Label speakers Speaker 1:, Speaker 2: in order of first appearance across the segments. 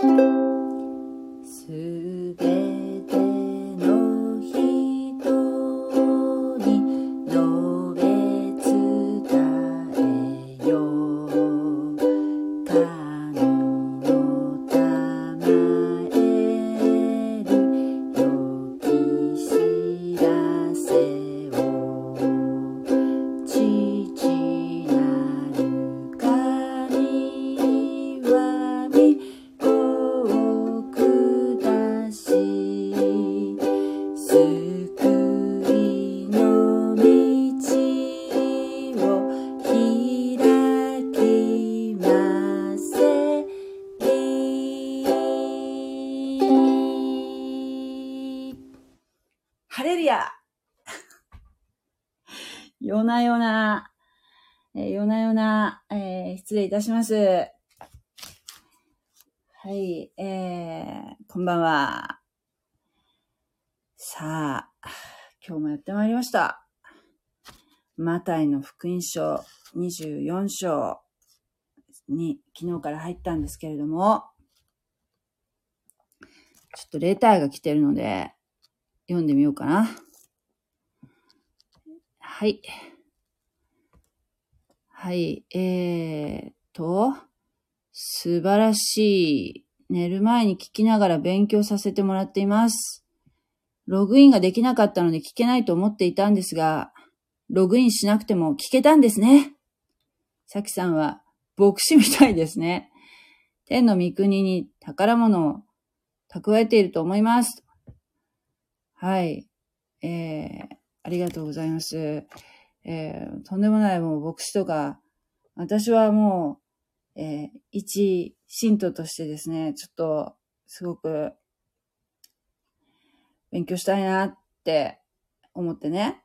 Speaker 1: す失礼いたします。はい、えー、こんばんは。さあ、今日もやってまいりました。マタイの福音書24章に昨日から入ったんですけれども、ちょっとレターが来てるので、読んでみようかな。はい。はい、えーと、素晴らしい。寝る前に聞きながら勉強させてもらっています。ログインができなかったので聞けないと思っていたんですが、ログインしなくても聞けたんですね。さきさんは牧師みたいですね。天の御国に宝物を蓄えていると思います。はい。えー、ありがとうございます。えー、とんでもないもう牧師とか、私はもう、えー、一信徒としてですね、ちょっと、すごく、勉強したいなって思ってね。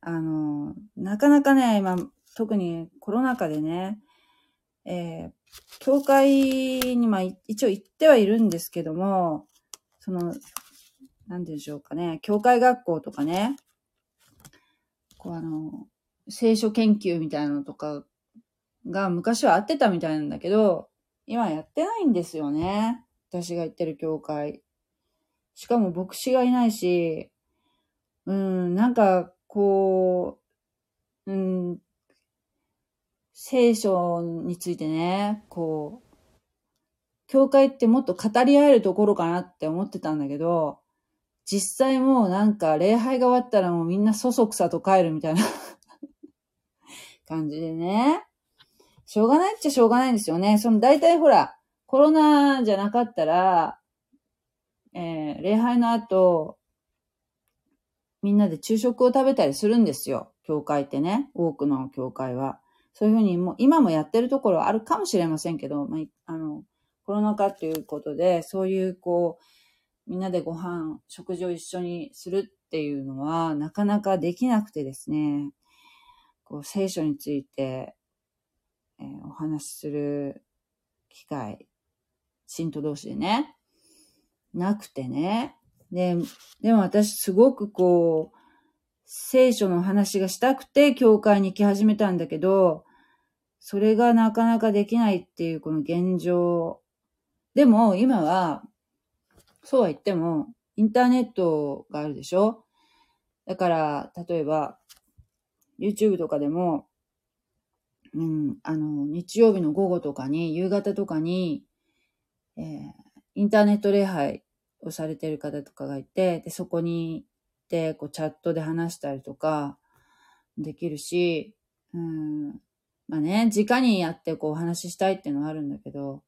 Speaker 1: あの、なかなかね、今、特にコロナ禍でね、えー、教会に、まあ、一応行ってはいるんですけども、その、なんでしょうかね、教会学校とかね、こうあの、聖書研究みたいなのとかが昔はあってたみたいなんだけど、今やってないんですよね。私が行ってる教会。しかも牧師がいないし、うん、なんか、こう、うん、聖書についてね、こう、教会ってもっと語り合えるところかなって思ってたんだけど、実際もうなんか礼拝が終わったらもうみんなそそくさと帰るみたいな 感じでね。しょうがないっちゃしょうがないんですよね。その大体ほら、コロナじゃなかったら、えー、礼拝の後、みんなで昼食を食べたりするんですよ。教会ってね。多くの教会は。そういうふうにもう、今もやってるところあるかもしれませんけど、まあ、あの、コロナ禍ということで、そういうこう、みんなでご飯、食事を一緒にするっていうのは、なかなかできなくてですね、こう、聖書について、えーお話しする機会、信徒同士でね、なくてね。で、でも私すごくこう、聖書の話がしたくて教会に行き始めたんだけど、それがなかなかできないっていうこの現状。でも今は、そうは言っても、インターネットがあるでしょ？だから、例えば、YouTube とかでも、うん、あの、日曜日の午後とかに、夕方とかに、えーインターネット礼拝をされてる方とかがいて、で、そこに行って、こう、チャットで話したりとか、できるし、うん、まあね、直にやってこう、お話ししたいっていうのはあるんだけど、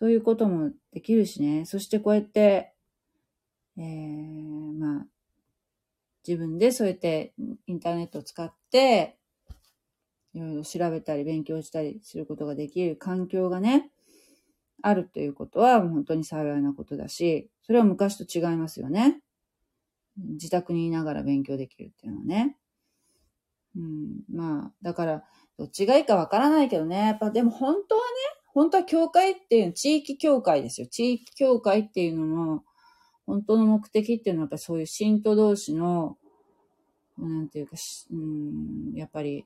Speaker 1: そういうこともできるしね。そしてこうやって、えー、まあ、自分でそうやってインターネットを使って、いろいろ調べたり勉強したりすることができる環境がね、あるということは本当に幸いなことだし、それは昔と違いますよね。自宅にいながら勉強できるっていうのはね。うん、まあ、だから、どっちがいいかわからないけどね。やっぱでも本当はね、本当は教会っていう、地域教会ですよ。地域教会っていうのの、本当の目的っていうのはやっぱりそういう信徒同士の、なんていうかし、うん、やっぱり、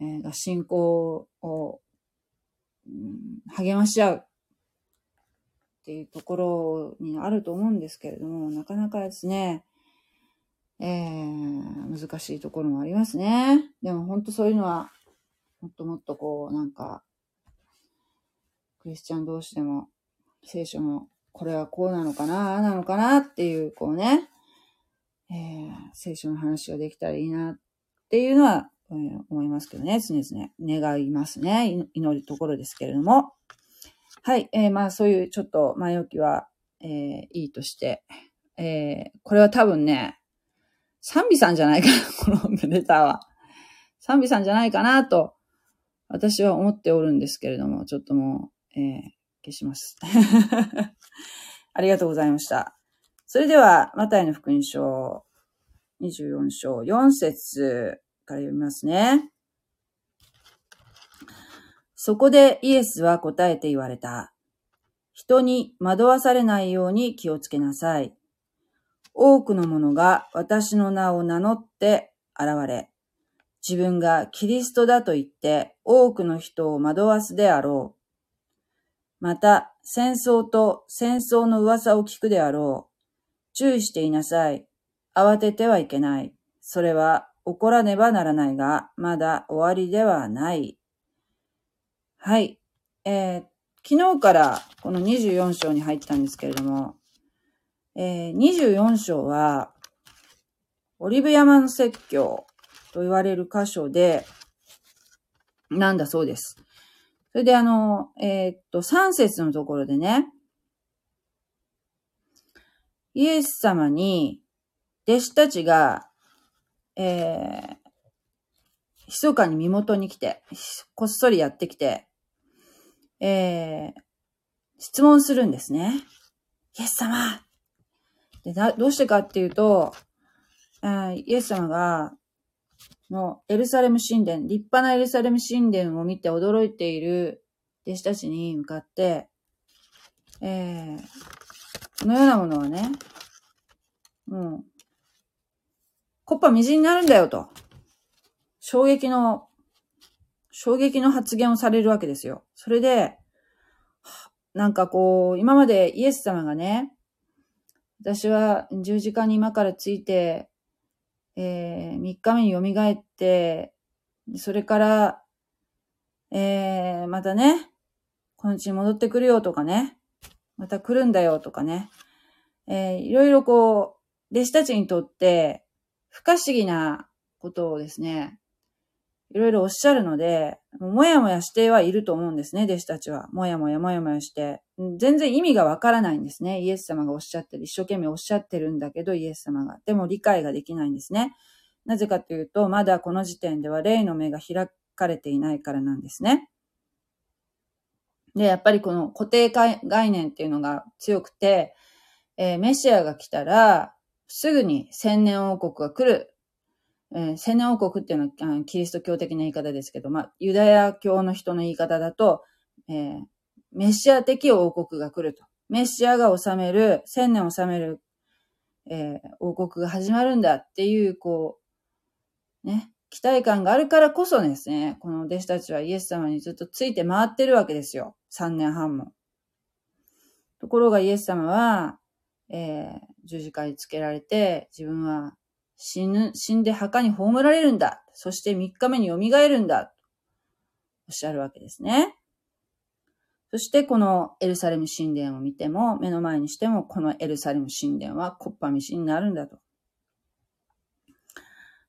Speaker 1: えー信仰を、うん励まし合う。っていうところにあると思うんですけれども、なかなかですね、えー、難しいところもありますね。でも本当そういうのは、もっともっとこう、なんか、クリスチャン同士でも、聖書のこれはこうなのかな、ああなのかなっていう、こうね、えー、聖書の話ができたらいいなっていうのは、えー、思いますけどね、常々願いますね。祈るところですけれども。はい、えー、まあそういうちょっと前置きは、えー、いいとして、えー、これは多分ね、賛美さんじゃないかな、このレターは。賛美さんじゃないかなと、私は思っておるんですけれども、ちょっともう、えー、消します。ありがとうございました。それでは、マタイの福音書24章4節から読みますね。そこでイエスは答えて言われた。人に惑わされないように気をつけなさい。多くの者が私の名を名乗って現れ、自分がキリストだと言って多くの人を惑わすであろう。また、戦争と戦争の噂を聞くであろう。注意していなさい。慌ててはいけない。それは起こらねばならないが、まだ終わりではない。はい。えー、昨日からこの24章に入ったんですけれども、えー、24章は、オリブ山の説教と言われる箇所で、なんだそうです。それであの、えー、っと、3節のところでね、イエス様に弟子たちが、えー、密かに身元に来て、こっそりやってきて、えー、質問するんですね。イエス様でどうしてかっていうと、イエス様が、のエルサレム神殿、立派なエルサレム神殿を見て驚いている弟子たちに向かって、えー、このようなものはね、もう、コッパみじんになるんだよと。衝撃の、衝撃の発言をされるわけですよ。それで、なんかこう、今までイエス様がね、私は十字架に今からついて、えー、3日目に蘇って、それから、えー、またね、この地に戻ってくるよとかね、また来るんだよとかね、えー、いろいろこう、弟子たちにとって、不可思議なことをですね、いろいろおっしゃるので、もやもやしてはいると思うんですね、弟子たちは。もやもやもやもやして。全然意味がわからないんですね。イエス様がおっしゃってる。一生懸命おっしゃってるんだけど、イエス様が。でも理解ができないんですね。なぜかというと、まだこの時点では霊の目が開かれていないからなんですね。で、やっぱりこの固定概念っていうのが強くて、えー、メシアが来たら、すぐに千年王国が来るえー、千年王国っていうのはキリスト教的な言い方ですけど、まあ、ユダヤ教の人の言い方だと、えー、メシア的王国が来ると。メシアが治める、千年治める、えー、王国が始まるんだっていう、こう、ね、期待感があるからこそですね、この弟子たちはイエス様にずっとついて回ってるわけですよ。三年半も。ところがイエス様は、えー、十字架につけられて、自分は死ぬ、死んで墓に葬られるんだ。そして3日目に蘇るんだ。おっしゃるわけですね。そしてこのエルサレム神殿を見ても、目の前にしても、このエルサレム神殿はコッパミシになるんだと。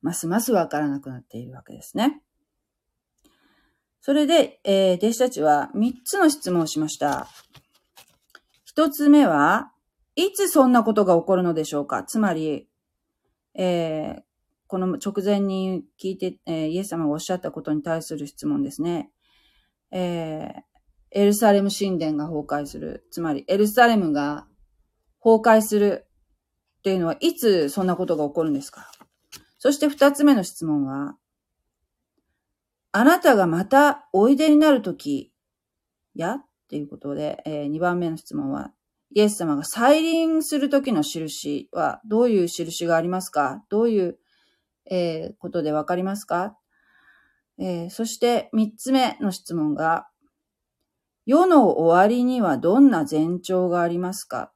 Speaker 1: ますますわからなくなっているわけですね。それで、えー、弟子たちは3つの質問をしました。1つ目は、いつそんなことが起こるのでしょうかつまり、えー、この直前に聞いて、えー、イエス様がおっしゃったことに対する質問ですね。えー、エルサレム神殿が崩壊する。つまり、エルサレムが崩壊するっていうのは、いつそんなことが起こるんですか？そして二つ目の質問は、あなたがまたおいでになるとき、や？っていうことで、えー、2番目の質問は、イエス様が再臨する時の印はどういう印がありますか？どういう、えー、ことでわかりますか、えー、そして三つ目の質問が、世の終わりにはどんな前兆がありますか？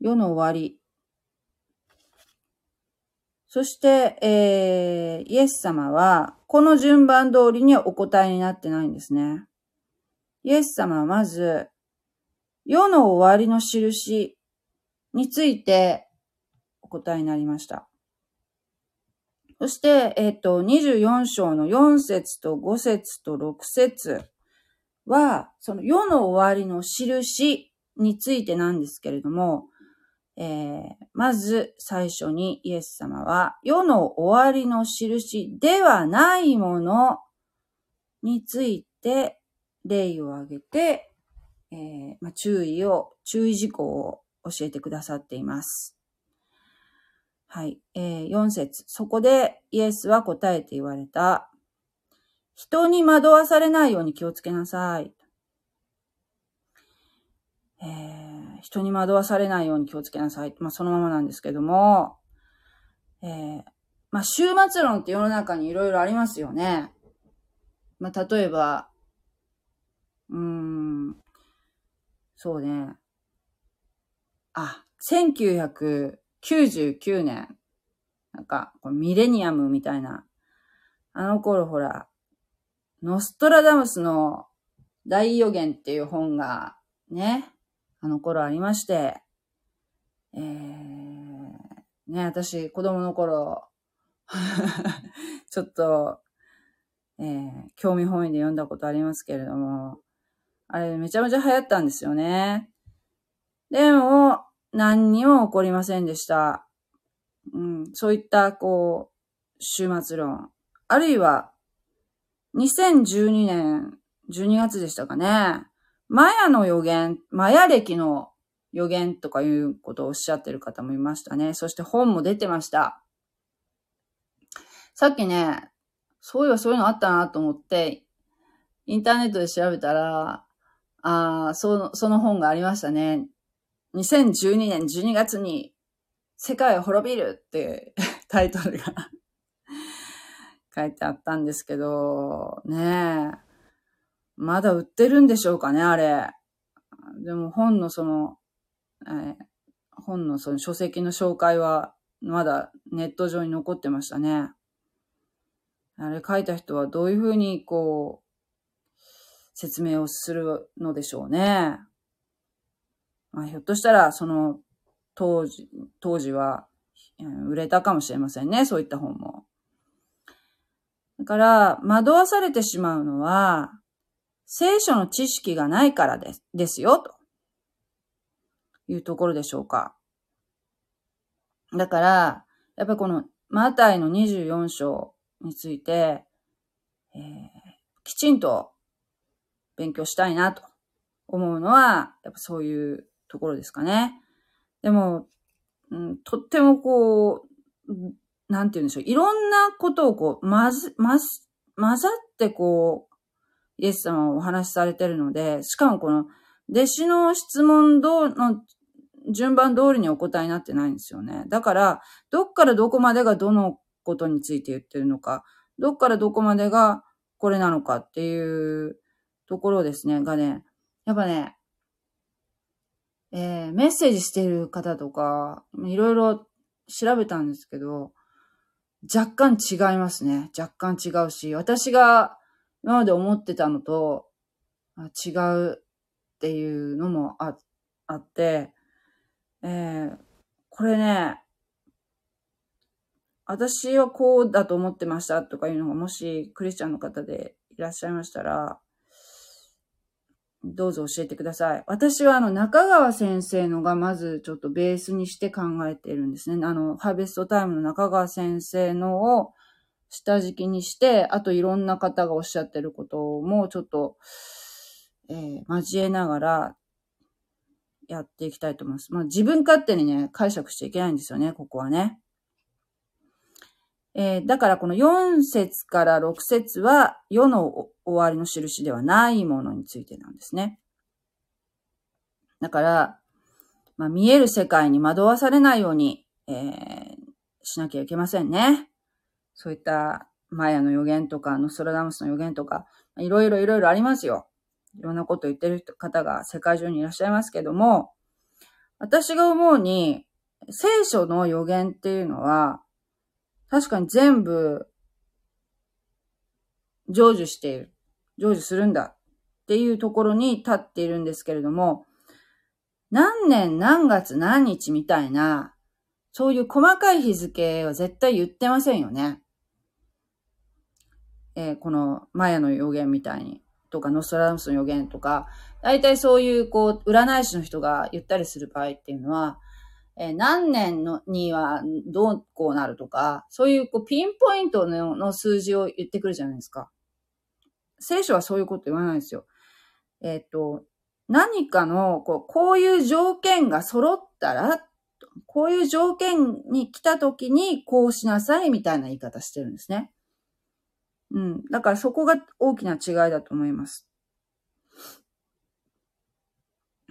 Speaker 1: 世の終わり。そして、えー、イエス様は、この順番通りにお答えになってないんですね。イエス様はまず、世の終わりの印についてお答えになりました。そして、えっ、と、24章の4節と5節と6節は、その世の終わりの印についてなんですけれども、えー、まず最初にイエス様は、世の終わりの印ではないものについて例を挙げて、えー、まあ、注意を、注意事項を教えてくださっています。はい。えー、4節そこでイエスは答えて言われた。人に惑わされないように気をつけなさい。えー、人に惑わされないように気をつけなさい。まあ、そのままなんですけども、えー、まあ、終末論って世の中にいろいろありますよね。まあ、例えば、うん、そうね。あ、1999年。なんか、ミレニアムみたいな。あの頃ほら、ノストラダムスの大予言っていう本がね、あの頃ありまして、えー、ね、私、子供の頃、ちょっと、えー、興味本位で読んだことありますけれども、あれめちゃめちゃ流行ったんですよね。でも、何にも起こりませんでした。うん、そういった、こう、終末論。あるいは、2012年12月でしたかね。マヤの予言、マヤ歴の予言とかいうことをおっしゃってる方もいましたね。そして本も出てました。さっきね、そういえばそういうのあったなと思って、インターネットで調べたら、ああ、その、その本がありましたね。2012年12月に世界を滅びるって タイトルが 書いてあったんですけど、ねえ。まだ売ってるんでしょうかね、あれ。でも本のその、えー、本のその書籍の紹介はまだネット上に残ってましたね。あれ書いた人はどういうふうにこう、説明をするのでしょうね。まあ、ひょっとしたらその当時、当時は売れたかもしれませんね、そういった本も。だから、惑わされてしまうのは、聖書の知識がないからです、ですよ、というところでしょうか。だから、やっぱりこのマタイの24章について、えー、きちんと勉強したいなと思うのは、やっぱそういうところですかね。でも、うん、とってもこう、なんて言うんでしょう。いろんなことをこう、まず、まず、混ざってこう、イエス様はお話しされてるので、しかもこの弟子の質問どの順番通りにお答えになってないんですよね。だから、どっからどこまでがどのことについて言ってるのか、どっからどこまでがこれなのかっていうところですね、がね、やっぱね、えー、メッセージしてる方とか、いろいろ調べたんですけど、若干違いますね。若干違うし、私が今まで思ってたのと違うっていうのもああって、えー、これね、私はこうだと思ってましたとかいうのがもしクリスチャンの方でいらっしゃいましたら、どうぞ教えてください。私はあの中川先生のがまずちょっとベースにして考えているんですね。あの、ハーベストタイムの中川先生のを下敷きにして、あといろんな方がおっしゃってることもちょっと、えー、交えながらやっていきたいと思います。まあ自分勝手にね、解釈しちゃいけないんですよね、ここはね。えー、だからこの4節から6節は世の終わりの印ではないものについてなんですね。だから、まあ、見える世界に惑わされないように、えー、しなきゃいけませんね。そういったマヤの予言とか、ノストラダムスの予言とか、いろいろいろいろありますよ。いろんなこと言ってる方が世界中にいらっしゃいますけども、私が思うに、聖書の予言っていうのは、確かに全部、成就している。成就するんだっていうところに立っているんですけれども、何年何月何日みたいな、そういう細かい日付は絶対言ってませんよね。えー、このマヤの予言みたいに、とかノストラダムスの予言とか、大体そういうこう、占い師の人が言ったりする場合っていうのは、え、何年のにはどうこうなるとか、そういうこうピンポイントのの数字を言ってくるじゃないですか。聖書はそういうこと言わないですよ。えっ、と、何かの、こう、こういう条件が揃ったら、こういう条件に来た時にこうしなさいみたいな言い方してるんですね。うん。だからそこが大きな違いだと思います。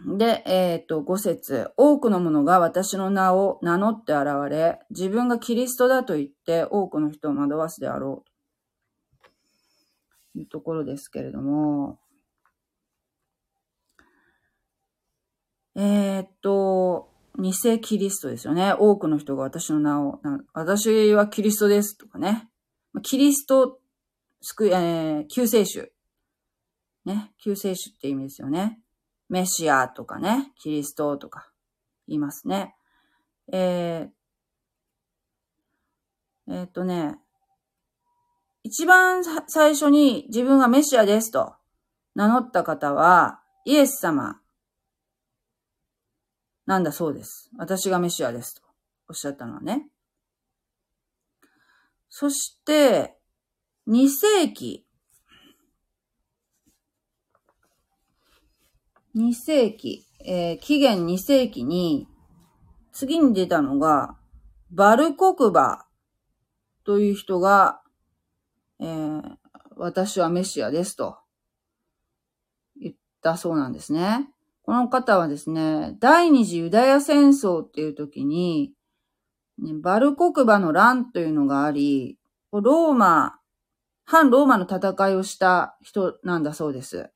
Speaker 1: で、えっ、と、五節。多くの者が私の名を名乗って現れ、自分がキリストだと言って多くの人を惑わすであろう。というところですけれども、えっ、と、偽キリストですよね。多くの人が私の名を、私はキリストですとかね。キリスト、救、えー、救世主。ね。救世主って意味ですよね。メシアとかね。キリストとか言いますね。えー、えー、っとね。一番最初に自分がメシアですと名乗った方は、イエス様なんだそうです。私がメシアですとおっしゃったのはね。そして、2世紀。2世紀、えー、紀元2世紀に、次に出たのが、バルコクバという人が、えー、私はメシアですと言ったそうなんですね。この方はですね、第二次ユダヤ戦争っていう時に、バルコクバの乱というのがあり、ローマ、反ローマの戦いをした人なんだそうです。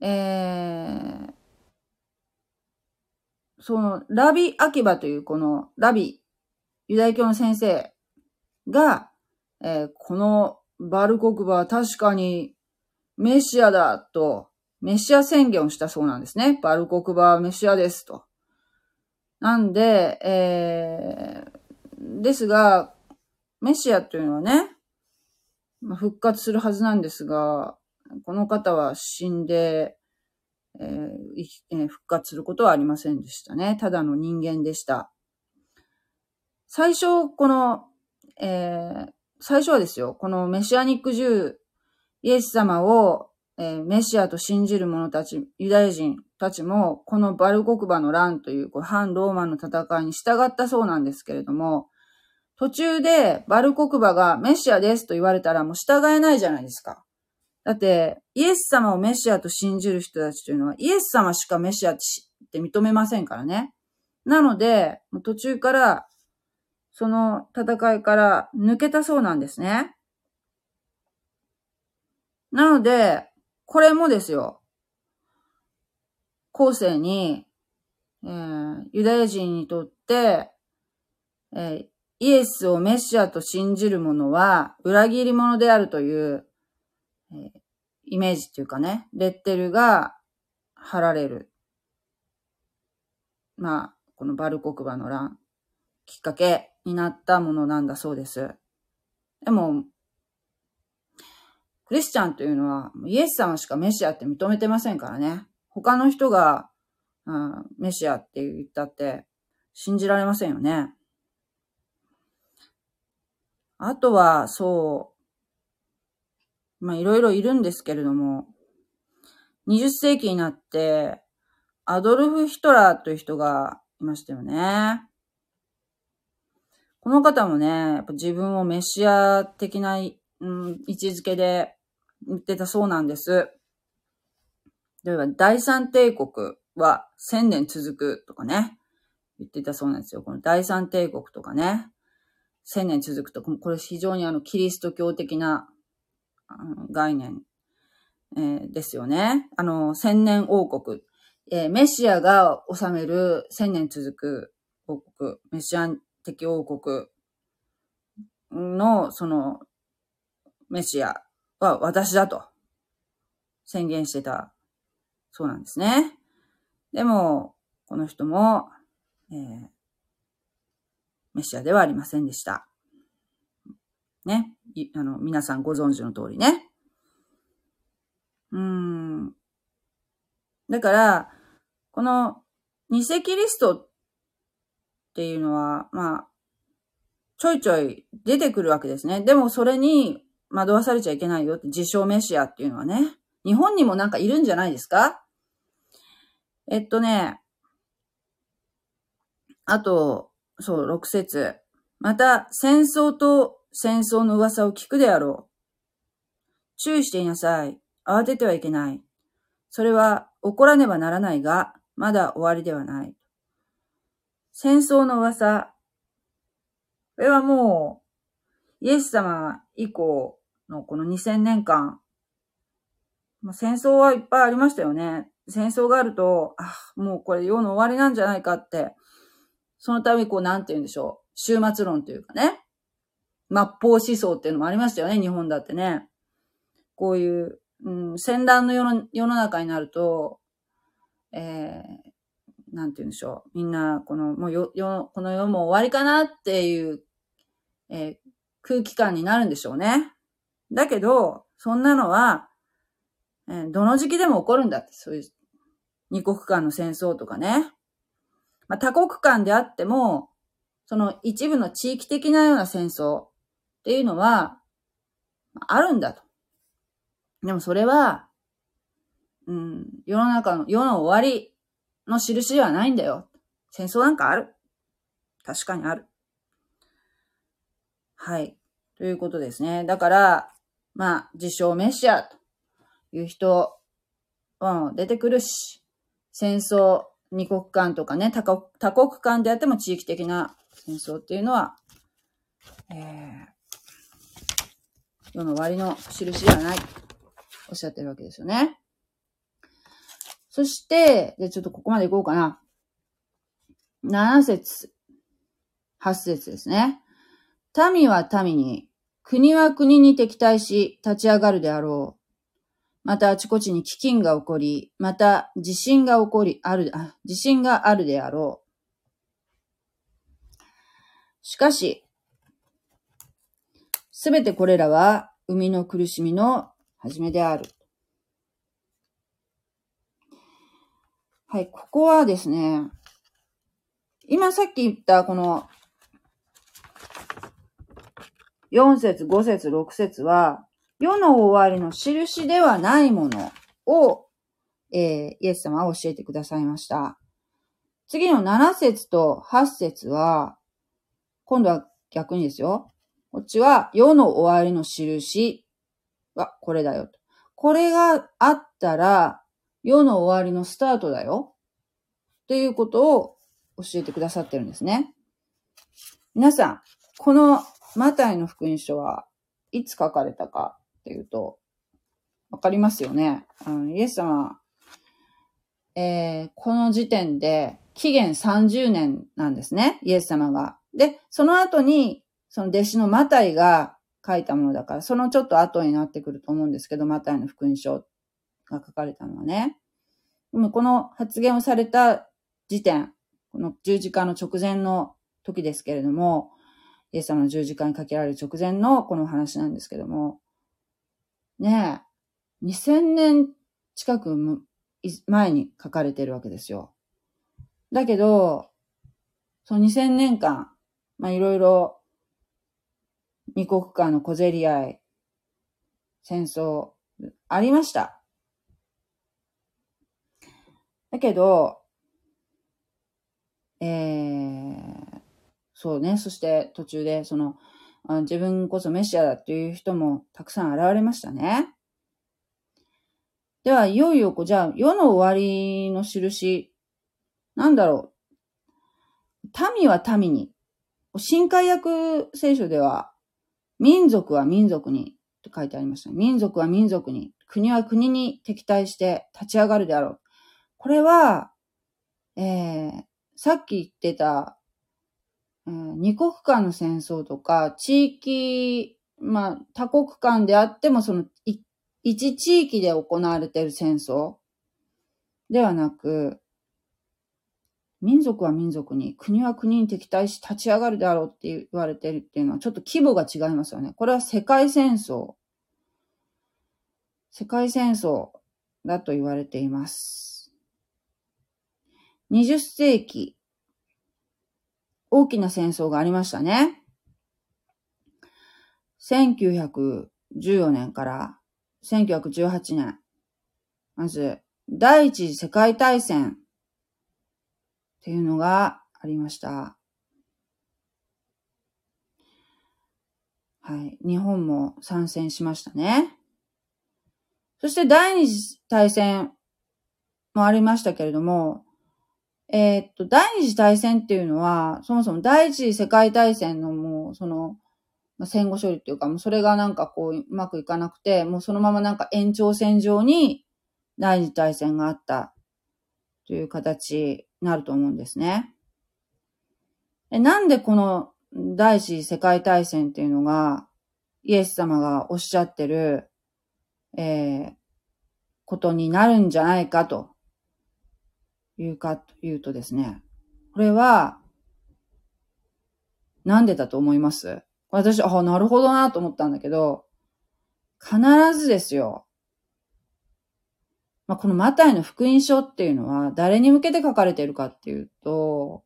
Speaker 1: えー、その、ラビ・アキバというこのラビ、ユダヤ教の先生が、えー、このバルコクバは確かにメシアだと、メシア宣言をしたそうなんですね。バルコクバはメシアですと。なんで、えー、ですが、メシアというのはね、ま、復活するはずなんですが、この方は死んで、えーえー、復活することはありませんでしたね。ただの人間でした。最初、この、えー、最初はですよ、このメシアニック銃イエス様を、えー、メシアと信じる者たち、ユダヤ人たちも、このバルコクバの乱というこう反ローマンの戦いに従ったそうなんですけれども、途中でバルコクバがメシアですと言われたらもう従えないじゃないですか。だって、イエス様をメシアと信じる人たちというのは、イエス様しかメシアって認めませんからね。なので、途中から、その戦いから抜けたそうなんですね。なので、これもですよ。後世に、えー、ユダヤ人にとって、えー、イエスをメシアと信じる者は裏切り者であるという、えー、イメージっていうかね、レッテルが貼られる。まあ、このバルコクバの乱、きっかけになったものなんだそうです。でも、クリスチャンというのは、イエス様しかメシアって認めてませんからね。他の人が、うん、メシアって言ったって、信じられませんよね。あとは、そう、まあいろいろいるんですけれども、20世紀になって、アドルフ・ヒトラーという人がいましたよね。この方もね、やっぱ自分をメシア的な、うん、位置づけで言ってたそうなんです。例えば、第三帝国は千年続くとかね、言ってたそうなんですよ。この第三帝国とかね、千年続くとか、これ非常にあの、キリスト教的な概念、えー、ですよね。あの、千年王国。えー、メシアが治める千年続く王国、メシア的王国の、その、メシアは私だと宣言してたそうなんですね。でも、この人も、えー、メシアではありませんでした。ね。あの、皆さんご存知の通りね。うん。だから、この偽キリストっていうのは、まあ、ちょいちょい出てくるわけですね。でもそれに惑わされちゃいけないよって自称メシアっていうのはね。日本にもなんかいるんじゃないですか？えっとね、あと、そう、6節また、戦争と戦争の噂を聞くであろう。注意していなさい。慌ててはいけない。それは起こらねばならないが、まだ終わりではない。戦争の噂。これはもう、イエス様以降のこの2000年間、戦争はいっぱいありましたよね。戦争があると、あ、もうこれ世の終わりなんじゃないかって、そのためこう、なんて言うんでしょう。終末論というかね。末法思想っていうのもありましたよね、日本だってね。こういう、うん、戦乱の世の世の中になると、えー、なんて言うんでしょう。みんな、この、もうよ、よ、この世も終わりかなっていう、えー、空気感になるんでしょうね。だけど、そんなのは、えー、どの時期でも起こるんだって、そういう、二国間の戦争とかね。まあ、多国間であっても、その一部の地域的なような戦争っていうのは、あるんだと。でもそれは、うん、世の中の、世の終わりの印ではないんだよ。戦争なんかある。確かにある。はい。ということですね。だから、まあ、自称メシアという人、うん、出てくるし、戦争、二国間とかね、多国多国間であっても地域的な戦争っていうのは、えー、世の終わりの印ではない。おっしゃってるわけですよね。そして、じゃちょっとここまでいこうかな。7節、8節ですね。民は民に、国は国に敵対し立ち上がるであろう。またあちこちに飢饉が起こり、また地震が起こり、ある、あ、地震があるであろう。しかし、すべてこれらは、生みの苦しみの始めである。はい、ここはですね、今さっき言ったこの4節、5節、6節は、世の終わりの印ではないものを、えー、イエス様は教えてくださいました。次の7節と8節は、今度は逆にですよ。こっちは世の終わりの印はこれだよと。これがあったら、世の終わりのスタートだよ。っていうことを教えてくださってるんですね。皆さん、このマタイの福音書はいつ書かれたかっていうと、わかりますよね。あのイエス様、えー、この時点で紀元30年なんですね。イエス様が。で、その後に、その弟子のマタイが書いたものだから、そのちょっと後になってくると思うんですけど、マタイの福音書が書かれたのはね。でもこの発言をされた時点、この十字架の直前の時ですけれども、イエス様の十字架にかけられる直前のこの話なんですけども、ねえ、2000年近く前に書かれてるわけですよ。だけど、その2000年間、まあいろいろ二国間の小競り合い、戦争、ありました。だけど、えー、そうね、そして途中で、その、自分こそメシアだっていう人もたくさん現れましたね。では、いよいよ、じゃあ、世の終わりの印、なんだろう。民は民に。新海訳聖書では、民族は民族にって書いてありました。民族は民族に、国は国に敵対して立ち上がるであろう。これは、えー、さっき言ってた、えー、二国間の戦争とか、地域、まあ、多国間であっても、その、一地域で行われている戦争ではなく、民族は民族に、国は国に敵対し立ち上がるであろうって言われてるっていうのはちょっと規模が違いますよね。これは世界戦争。世界戦争だと言われています。20世紀、大きな戦争がありましたね。1914年から1918年。まず、第一次世界大戦っていうのがありました。はい。日本も参戦しましたね。そして第二次大戦もありましたけれども、えー、っと、第二次大戦っていうのは、そもそも第一次世界大戦のもう、その、まあ、戦後処理っていうか、もうそれがなんかこう、うまくいかなくて、もうそのままなんか延長線上に第二次大戦があったという形なると思うんですね。なんでこの第一次世界大戦っていうのが、イエス様がおっしゃってる、えー、ことになるんじゃないかというか、というとですね、これは、なんでだと思います？私、あ、なるほどなと思ったんだけど、必ずですよ。まあ、このマタイの福音書っていうのは誰に向けて書かれているかっていうと、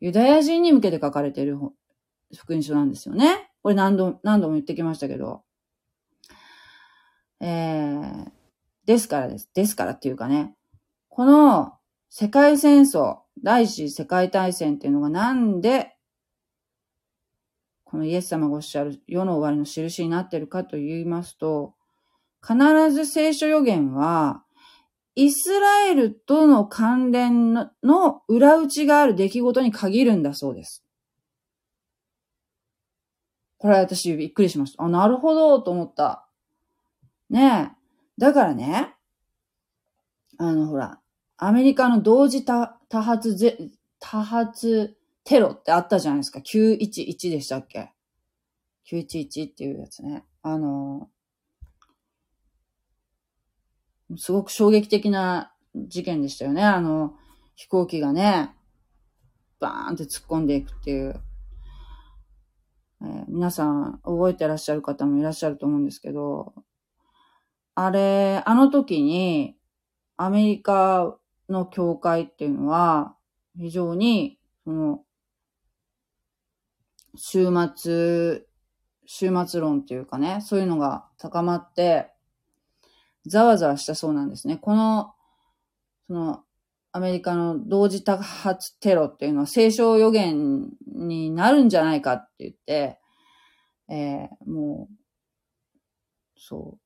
Speaker 1: ユダヤ人に向けて書かれている福音書なんですよね。これ何度、何度も言ってきましたけど。えー、ですからです。ですからっていうかね。この世界戦争、第一次世界大戦っていうのがなんで、このイエス様がおっしゃる世の終わりの印になってるかと言いますと、必ず聖書予言は、イスラエルとの関連の裏打ちがある出来事に限るんだそうです。これ私びっくりしました。あ、なるほど、と思った。ねえ。だからね、あの、ほら、アメリカの同時多発ぜ、多発テロってあったじゃないですか。911でしたっけ ?911 っていうやつね。あの、すごく衝撃的な事件でしたよね。あの、飛行機がね、バーンって突っ込んでいくっていう。えー、皆さん覚えてらっしゃる方もいらっしゃると思うんですけど、あれ、あの時にアメリカの教会っていうのは非常に、その、週末、週末論っていうかね、そういうのが高まって、ざわざわしたそうなんですね。この、その、アメリカの同時多発テロっていうのは聖書予言になるんじゃないかって言って、えー、もう、そう、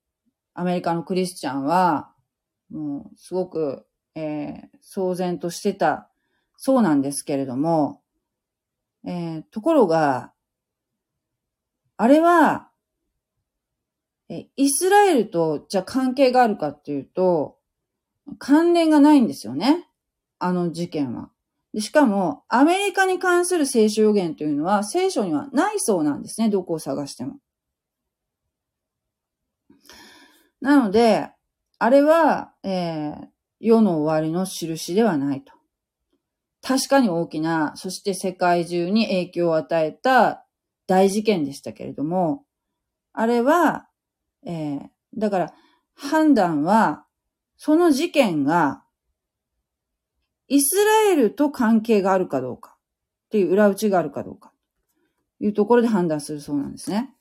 Speaker 1: アメリカのクリスチャンは、もう、すごく、えー、騒然としてたそうなんですけれども、えー、ところが、あれは、え、イスラエルとじゃあ関係があるかっていうと、関連がないんですよね。あの事件は。でしかも、アメリカに関する聖書予言というのは聖書にはないそうなんですね。どこを探しても。なので、あれは、えー、世の終わりの印ではないと。確かに大きな、そして世界中に影響を与えた大事件でしたけれども、あれは、えー、だから判断は、その事件が、イスラエルと関係があるかどうか、っていう裏打ちがあるかどうか、というところで判断するそうなんですね。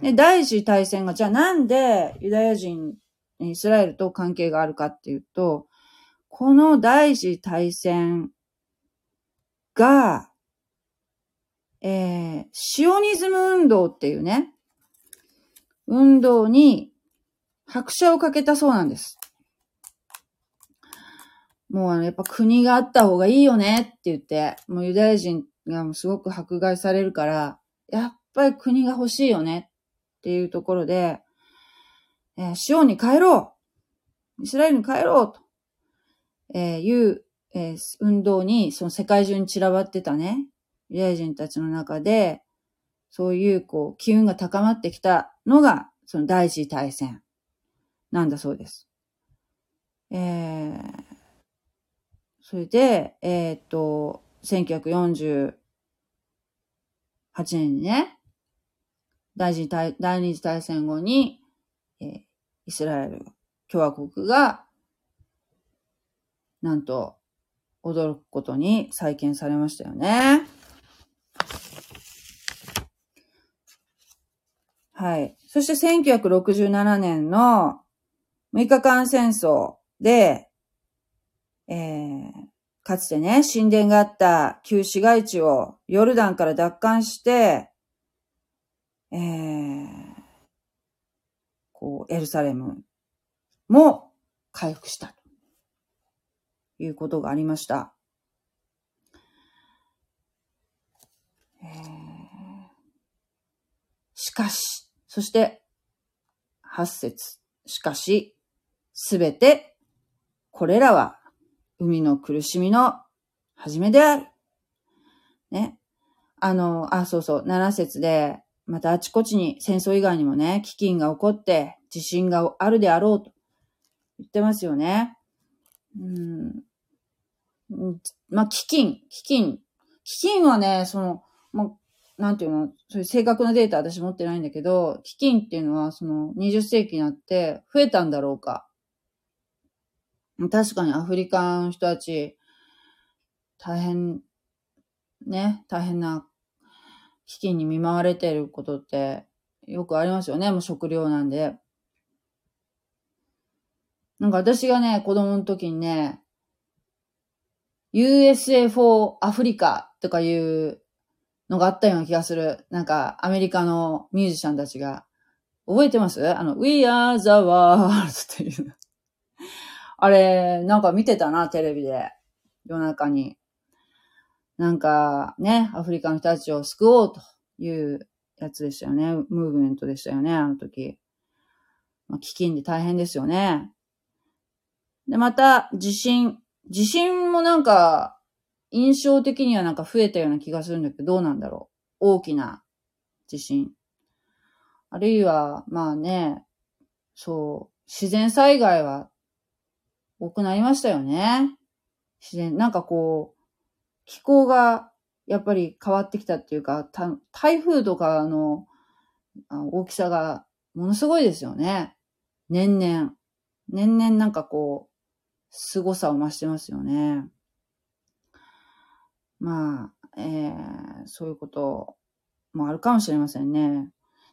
Speaker 1: で、第一次大戦が、じゃあなんでユダヤ人、イスラエルと関係があるかっていうと、この第一次大戦が、えー、シオニズム運動っていうね、運動に拍車をかけたそうなんです。もうあの、やっぱ国があった方がいいよねって言って、もうユダヤ人がもうすごく迫害されるから、やっぱり国が欲しいよねっていうところで、えー、シオンに帰ろうイスラエルに帰ろうと、えー、いう、えー、運動に、その世界中に散らばってたね、ユダヤ人たちの中で、そういう、こう、機運が高まってきたのが、その第一次大戦なんだそうです。えー、それで、えー、っと、1948年にね、第二次第二次大戦後に、えー、イスラエル共和国が、なんと、驚くことに再建されましたよね。はい。そして1967年の6日間戦争で、えー、かつてね、神殿があった旧市街地をヨルダンから奪還して、えー、こう、エルサレムも回復したということがありました。えー、しかし、そして、八節。しかし、すべて、これらは、海の苦しみの始めである。ね。あの、あ、そうそう、七節で、またあちこちに戦争以外にもね、飢饉が起こって地震があるであろうと言ってますよね。うん。まあ、飢饉、飢饉。飢饉はね、その、もなんていうの、そういう正確なデータ私持ってないんだけど、基金っていうのはその20世紀になって増えたんだろうか。確かにアフリカの人たち、大変、ね、大変な基金に見舞われてることってよくありますよね。もう食料なんで。なんか私がね、子供の時にね、USA for アフリカとかいうのがあったような気がする。なんか、アメリカのミュージシャンたちが。覚えてます？あの、We are the world っていう。あれ、なんか見てたな、テレビで。夜中に。なんか、ね、アフリカの人たちを救おうというやつでしたよね。ムーブメントでしたよね、あの時。まあ、飢饉で大変ですよね。で、また、地震。地震もなんか、印象的にはなんか増えたような気がするんだけど、どうなんだろう。大きな地震。あるいは、まあね、そう、自然災害は多くなりましたよね。自然、なんかこう、気候がやっぱり変わってきたっていうか、台風とかの大きさがものすごいですよね。年々。年々なんかこう、凄さを増してますよね。まあ、えー、そういうこともあるかもしれませんね。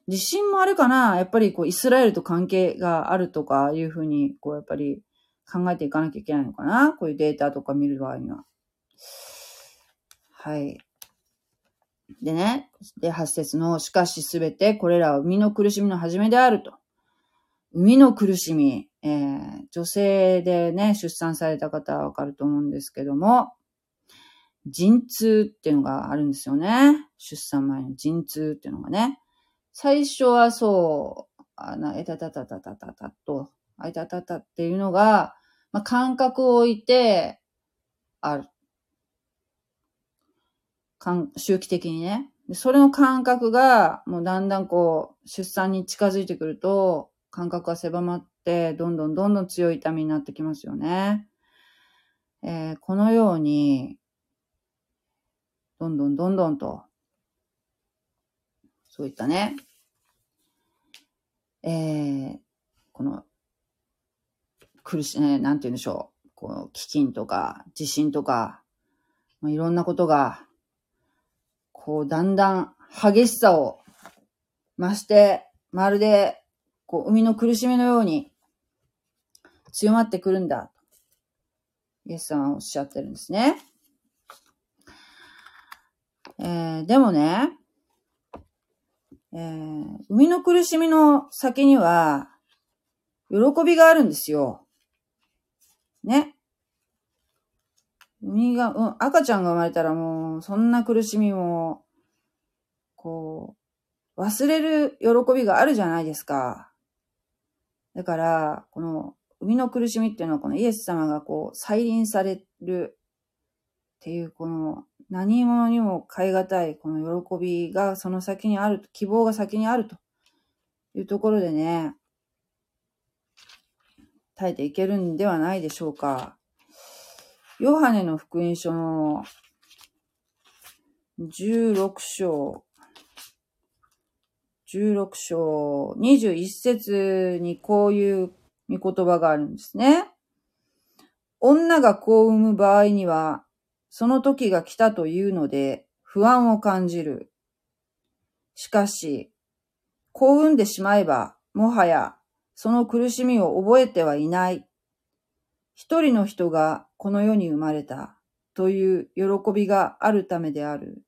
Speaker 1: 地震もあるかなやっぱりこうイスラエルと関係があるとかいうふうに、こうやっぱり考えていかなきゃいけないのかなこういうデータとか見る場合には。はい。でね、で、発節の、しかしすべてこれらは生みの苦しみの始めであると。生みの苦しみ、えー、女性でね、出産された方はわかると思うんですけども、陣痛っていうのがあるんですよね。出産前の陣痛っていうのがね。最初はそう、あの、えたたたたたたたと、あいたたたっていうのが、まあ、感覚を置いて、ある。かん周期的にね。でそれの感覚が、もうだんだんこう、出産に近づいてくると、感覚が狭まって、どんどんどんどん強い痛みになってきますよね。えー、このように、どんどんどんどんと、そういったね、えー、この、苦し、ね、なんて言うんでしょう。この、飢饉とか、地震とか、まあ、いろんなことが、こう、だんだん激しさを増して、まるで、こう、海の苦しみのように強まってくるんだ。イエスさんはおっしゃってるんですね。えー、でもね、えー、生みの苦しみの先には、喜びがあるんですよ。ね。海が、うん、赤ちゃんが生まれたらもう、そんな苦しみも、こう、忘れる喜びがあるじゃないですか。だから、この生みの苦しみっていうのはこのイエス様がこう再臨されるっていうこの何者にも変え難いこの喜びがその先にあると、希望が先にあるというところでね、耐えていけるんではないでしょうか。ヨハネの福音書の16章、16章21節にこういう御言葉があるんですね。女が子を産む場合には、その時が来たというので不安を感じる。しかし、子を産んでしまえば、もはやその苦しみを覚えてはいない。一人の人がこの世に生まれたという喜びがあるためである。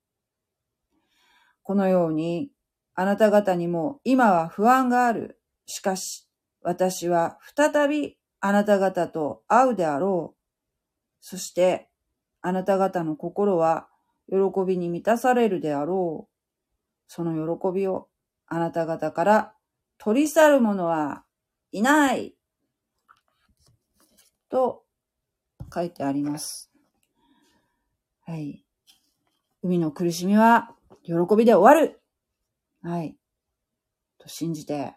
Speaker 1: このように、あなた方にも今は不安がある。しかし、私は再びあなた方と会うであろう。そして、あなた方の心は喜びに満たされるであろう。その喜びをあなた方から取り去る者はいない。と書いてあります。はい。海の苦しみは喜びで終わる。はい。と信じて、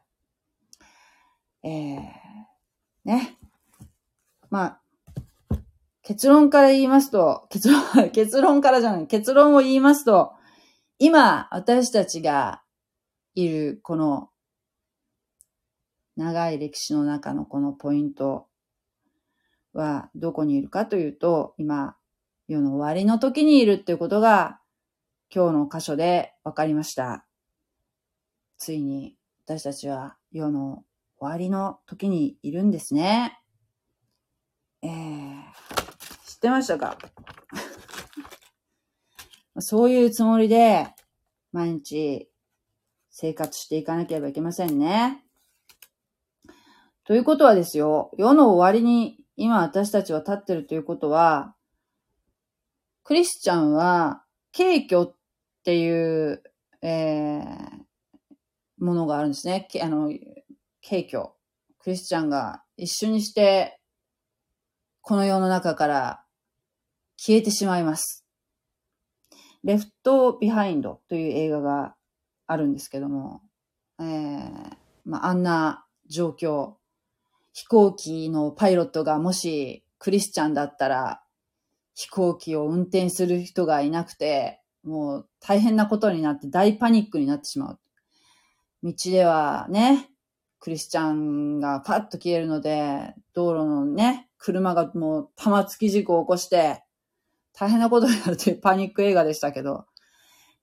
Speaker 1: えー、ね。まあ、結論から言いますと、結論、結論からじゃない、結論を言いますと、今、私たちがいる、この、長い歴史の中のこのポイントは、どこにいるかというと、今、世の終わりの時にいるっていうことが、今日の箇所で分かりました。ついに、私たちは世の終わりの時にいるんですね。えー、ってましたか？そういうつもりで、毎日生活していかなければいけませんね。ということはですよ、世の終わりに今私たちは立ってるということは、クリスチャンは、携挙っていう、えー、ものがあるんですね。けあの、携挙。クリスチャンが一緒にして、この世の中から消えてしまいます。 Left Behind という映画があるんですけども、えー、まあ、あんな状況、飛行機のパイロットがもしクリスチャンだったら、飛行機を運転する人がいなくて、もう大変なことになって大パニックになってしまう。道ではね、クリスチャンがパッと消えるので、道路のね、車がもう玉突き事故を起こして、大変なことになるというパニック映画でしたけど、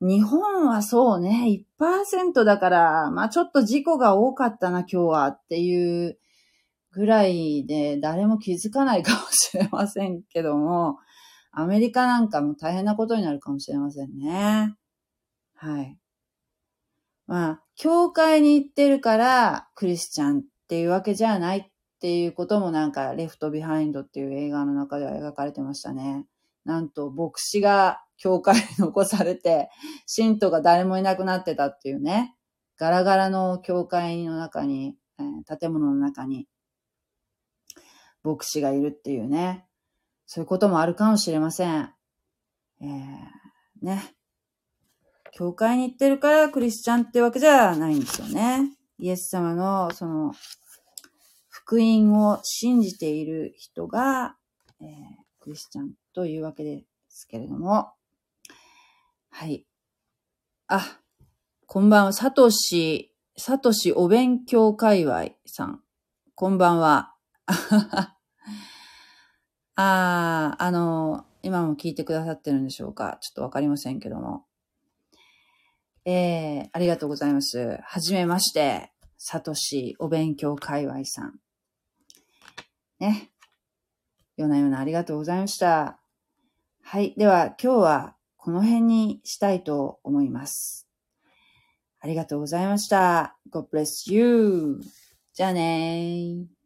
Speaker 1: 日本はそうね、1%だから、まあちょっと事故が多かったな、今日はっていうぐらいで誰も気づかないかもしれませんけども、アメリカなんかも大変なことになるかもしれませんね。はい。まあ、教会に行ってるからクリスチャンっていうわけじゃないっていうこともなんか、 Left Behind っていう映画の中では描かれてましたね。なんと、牧師が教会に残されて、信徒が誰もいなくなってたっていうね。ガラガラの教会の中に、えー建物の中に、牧師がいるっていうね。そういうこともあるかもしれません。えー、ね。教会に行ってるからクリスチャンってわけじゃないんですよね。イエス様のその福音を信じている人が、えークリスチャンというわけですけれども。はい。あ、こんばんは。サトシ、サトシお勉強界隈さん。こんばんは。あー、あの、今も聞いてくださってるんでしょうかちょっとわかりませんけども。えー、ありがとうございます。はじめまして、サトシお勉強界隈さん。ね。よなよなありがとうございました。はい。では、今日はこの辺にしたいと思います。ありがとうございました。God bless you. じゃあねー。